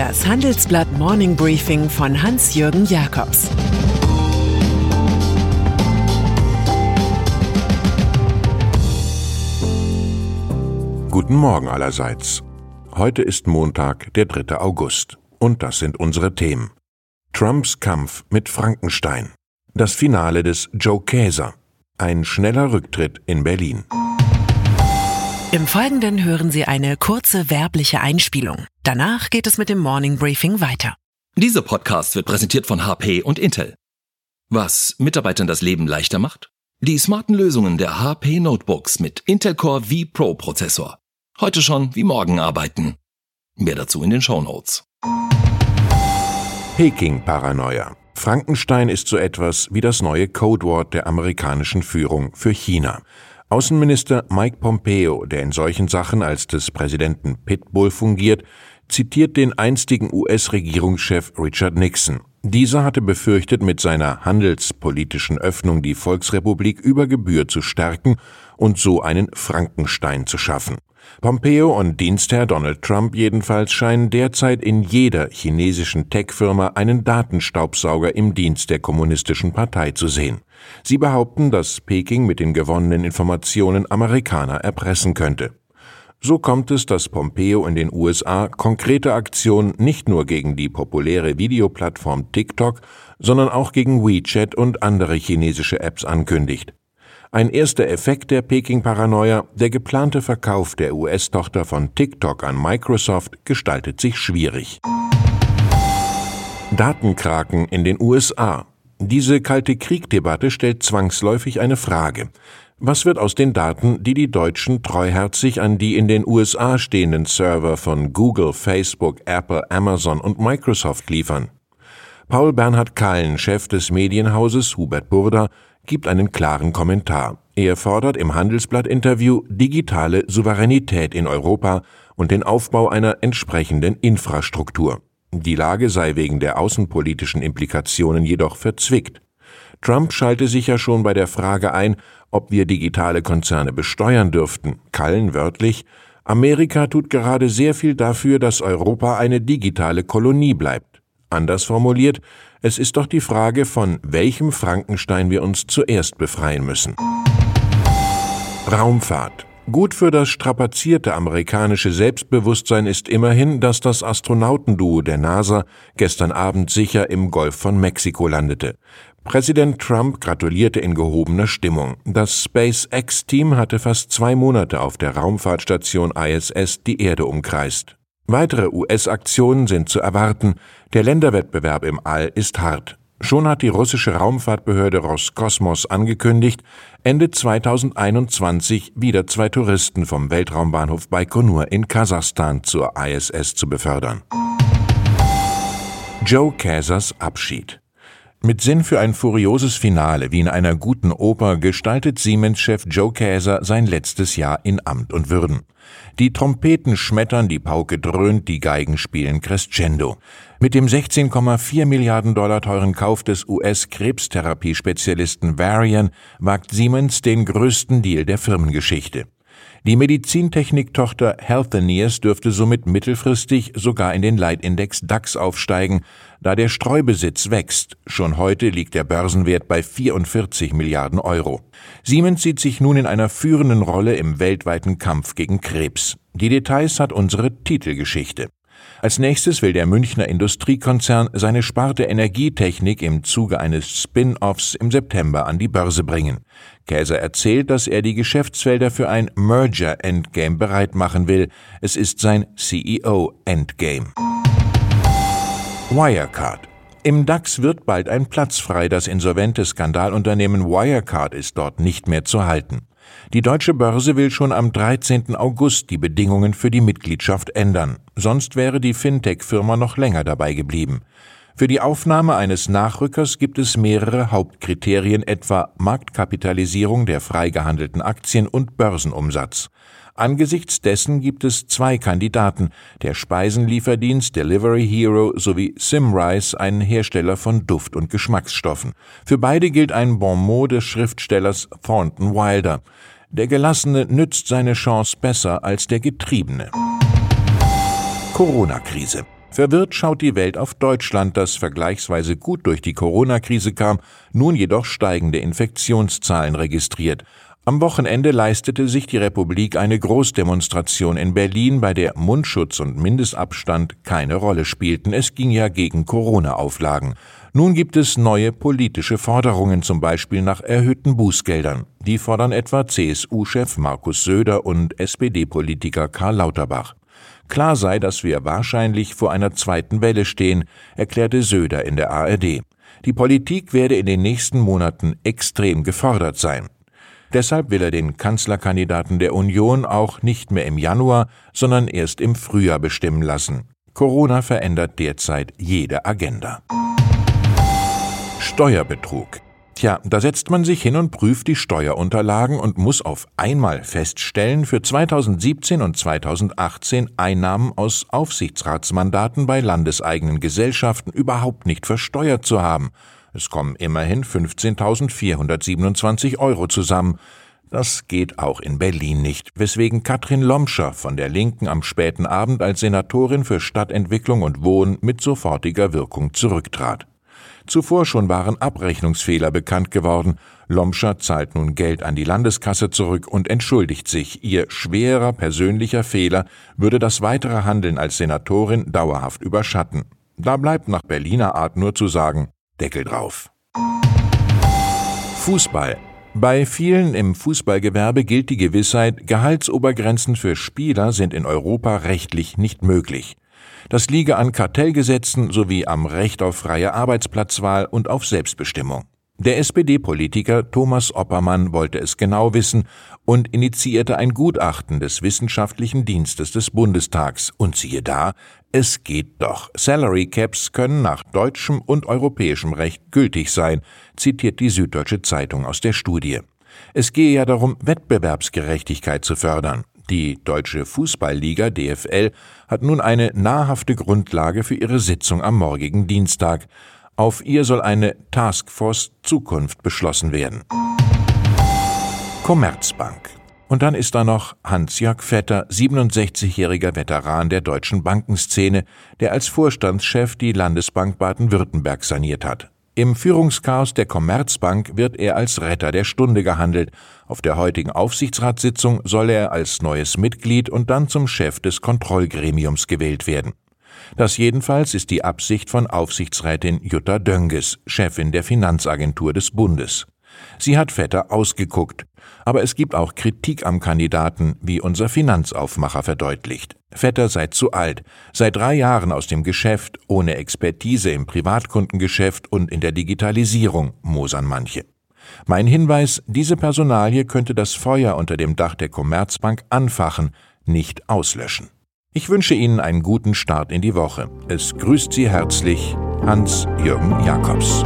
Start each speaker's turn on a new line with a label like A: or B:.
A: Das Handelsblatt Morning Briefing von Hans-Jürgen Jakobs
B: Guten Morgen allerseits. Heute ist Montag, der 3. August. Und das sind unsere Themen. Trumps Kampf mit Frankenstein. Das Finale des Joe Käser. Ein schneller Rücktritt in Berlin.
A: Im Folgenden hören Sie eine kurze werbliche Einspielung. Danach geht es mit dem Morning Briefing weiter.
C: Dieser Podcast wird präsentiert von HP und Intel. Was Mitarbeitern das Leben leichter macht? Die smarten Lösungen der HP Notebooks mit Intel Core V Pro Prozessor. Heute schon wie morgen arbeiten. Mehr dazu in den Show Notes.
B: Peking-Paranoia. Frankenstein ist so etwas wie das neue Codewort der amerikanischen Führung für China. Außenminister Mike Pompeo, der in solchen Sachen als des Präsidenten Pitbull fungiert, zitiert den einstigen US-Regierungschef Richard Nixon. Dieser hatte befürchtet, mit seiner handelspolitischen Öffnung die Volksrepublik über Gebühr zu stärken und so einen Frankenstein zu schaffen. Pompeo und Dienstherr Donald Trump jedenfalls scheinen derzeit in jeder chinesischen Tech-Firma einen Datenstaubsauger im Dienst der kommunistischen Partei zu sehen. Sie behaupten, dass Peking mit den gewonnenen Informationen Amerikaner erpressen könnte. So kommt es, dass Pompeo in den USA konkrete Aktionen nicht nur gegen die populäre Videoplattform TikTok, sondern auch gegen WeChat und andere chinesische Apps ankündigt. Ein erster Effekt der Peking-Paranoia, der geplante Verkauf der US-Tochter von TikTok an Microsoft, gestaltet sich schwierig. Datenkraken in den USA. Diese kalte Kriegdebatte stellt zwangsläufig eine Frage. Was wird aus den Daten, die die Deutschen treuherzig an die in den USA stehenden Server von Google, Facebook, Apple, Amazon und Microsoft liefern? Paul Bernhard Kahlen, Chef des Medienhauses Hubert Burda, gibt einen klaren Kommentar. Er fordert im Handelsblatt-Interview digitale Souveränität in Europa und den Aufbau einer entsprechenden Infrastruktur. Die Lage sei wegen der außenpolitischen Implikationen jedoch verzwickt. Trump schalte sich ja schon bei der Frage ein, ob wir digitale Konzerne besteuern dürften. Kallen wörtlich, Amerika tut gerade sehr viel dafür, dass Europa eine digitale Kolonie bleibt. Anders formuliert, es ist doch die Frage, von welchem Frankenstein wir uns zuerst befreien müssen. Raumfahrt. Gut für das strapazierte amerikanische Selbstbewusstsein ist immerhin, dass das Astronautenduo der NASA gestern Abend sicher im Golf von Mexiko landete. Präsident Trump gratulierte in gehobener Stimmung. Das SpaceX-Team hatte fast zwei Monate auf der Raumfahrtstation ISS die Erde umkreist. Weitere US-Aktionen sind zu erwarten. Der Länderwettbewerb im All ist hart. Schon hat die russische Raumfahrtbehörde Roskosmos angekündigt, Ende 2021 wieder zwei Touristen vom Weltraumbahnhof Baikonur in Kasachstan zur ISS zu befördern. Joe Casers Abschied mit Sinn für ein furioses Finale wie in einer guten Oper gestaltet Siemens-Chef Joe Käser sein letztes Jahr in Amt und Würden. Die Trompeten schmettern, die Pauke dröhnt, die Geigen spielen Crescendo. Mit dem 16,4 Milliarden Dollar teuren Kauf des US-Krebstherapiespezialisten Varian wagt Siemens den größten Deal der Firmengeschichte. Die Medizintechniktochter Healthineers dürfte somit mittelfristig sogar in den Leitindex DAX aufsteigen, da der Streubesitz wächst. Schon heute liegt der Börsenwert bei 44 Milliarden Euro. Siemens sieht sich nun in einer führenden Rolle im weltweiten Kampf gegen Krebs. Die Details hat unsere Titelgeschichte. Als nächstes will der Münchner Industriekonzern seine Sparte Energietechnik im Zuge eines Spin-offs im September an die Börse bringen. Käser erzählt, dass er die Geschäftsfelder für ein Merger-Endgame bereit machen will. Es ist sein CEO-Endgame. Wirecard im DAX wird bald ein Platz frei. Das insolvente Skandalunternehmen Wirecard ist dort nicht mehr zu halten. Die deutsche Börse will schon am 13. August die Bedingungen für die Mitgliedschaft ändern. Sonst wäre die Fintech-Firma noch länger dabei geblieben. Für die Aufnahme eines Nachrückers gibt es mehrere Hauptkriterien, etwa Marktkapitalisierung der frei gehandelten Aktien und Börsenumsatz. Angesichts dessen gibt es zwei Kandidaten, der Speisenlieferdienst Delivery Hero sowie Simrise, ein Hersteller von Duft- und Geschmacksstoffen. Für beide gilt ein Bonmot des Schriftstellers Thornton Wilder. Der Gelassene nützt seine Chance besser als der Getriebene. Corona-Krise. Verwirrt schaut die Welt auf Deutschland, das vergleichsweise gut durch die Corona-Krise kam, nun jedoch steigende Infektionszahlen registriert. Am Wochenende leistete sich die Republik eine Großdemonstration in Berlin, bei der Mundschutz und Mindestabstand keine Rolle spielten. Es ging ja gegen Corona-Auflagen. Nun gibt es neue politische Forderungen, zum Beispiel nach erhöhten Bußgeldern. Die fordern etwa CSU-Chef Markus Söder und SPD-Politiker Karl Lauterbach. Klar sei, dass wir wahrscheinlich vor einer zweiten Welle stehen, erklärte Söder in der ARD. Die Politik werde in den nächsten Monaten extrem gefordert sein. Deshalb will er den Kanzlerkandidaten der Union auch nicht mehr im Januar, sondern erst im Frühjahr bestimmen lassen. Corona verändert derzeit jede Agenda. Steuerbetrug. Tja, da setzt man sich hin und prüft die Steuerunterlagen und muss auf einmal feststellen, für 2017 und 2018 Einnahmen aus Aufsichtsratsmandaten bei landeseigenen Gesellschaften überhaupt nicht versteuert zu haben. Es kommen immerhin 15.427 Euro zusammen. Das geht auch in Berlin nicht, weswegen Katrin Lomscher von der Linken am späten Abend als Senatorin für Stadtentwicklung und Wohnen mit sofortiger Wirkung zurücktrat. Zuvor schon waren Abrechnungsfehler bekannt geworden. Lomscher zahlt nun Geld an die Landeskasse zurück und entschuldigt sich. Ihr schwerer persönlicher Fehler würde das weitere Handeln als Senatorin dauerhaft überschatten. Da bleibt nach Berliner Art nur zu sagen, Deckel drauf. Fußball. Bei vielen im Fußballgewerbe gilt die Gewissheit, Gehaltsobergrenzen für Spieler sind in Europa rechtlich nicht möglich. Das liege an Kartellgesetzen sowie am Recht auf freie Arbeitsplatzwahl und auf Selbstbestimmung. Der SPD-Politiker Thomas Oppermann wollte es genau wissen und initiierte ein Gutachten des Wissenschaftlichen Dienstes des Bundestags. Und siehe da, es geht doch. Salary Caps können nach deutschem und europäischem Recht gültig sein, zitiert die Süddeutsche Zeitung aus der Studie. Es gehe ja darum, Wettbewerbsgerechtigkeit zu fördern. Die Deutsche Fußballliga DFL hat nun eine nahrhafte Grundlage für ihre Sitzung am morgigen Dienstag. Auf ihr soll eine Taskforce Zukunft beschlossen werden. Commerzbank. Und dann ist da noch Hans-Jörg Vetter, 67-jähriger Veteran der deutschen Bankenszene, der als Vorstandschef die Landesbank Baden-Württemberg saniert hat. Im Führungschaos der Commerzbank wird er als Retter der Stunde gehandelt. Auf der heutigen Aufsichtsratssitzung soll er als neues Mitglied und dann zum Chef des Kontrollgremiums gewählt werden. Das jedenfalls ist die Absicht von Aufsichtsrätin Jutta Dönges, Chefin der Finanzagentur des Bundes. Sie hat Vetter ausgeguckt. Aber es gibt auch Kritik am Kandidaten, wie unser Finanzaufmacher verdeutlicht. Vetter sei zu alt, sei drei Jahren aus dem Geschäft, ohne Expertise im Privatkundengeschäft und in der Digitalisierung, mosern manche. Mein Hinweis, diese Personalie könnte das Feuer unter dem Dach der Commerzbank anfachen, nicht auslöschen. Ich wünsche Ihnen einen guten Start in die Woche. Es grüßt Sie herzlich Hans-Jürgen Jakobs.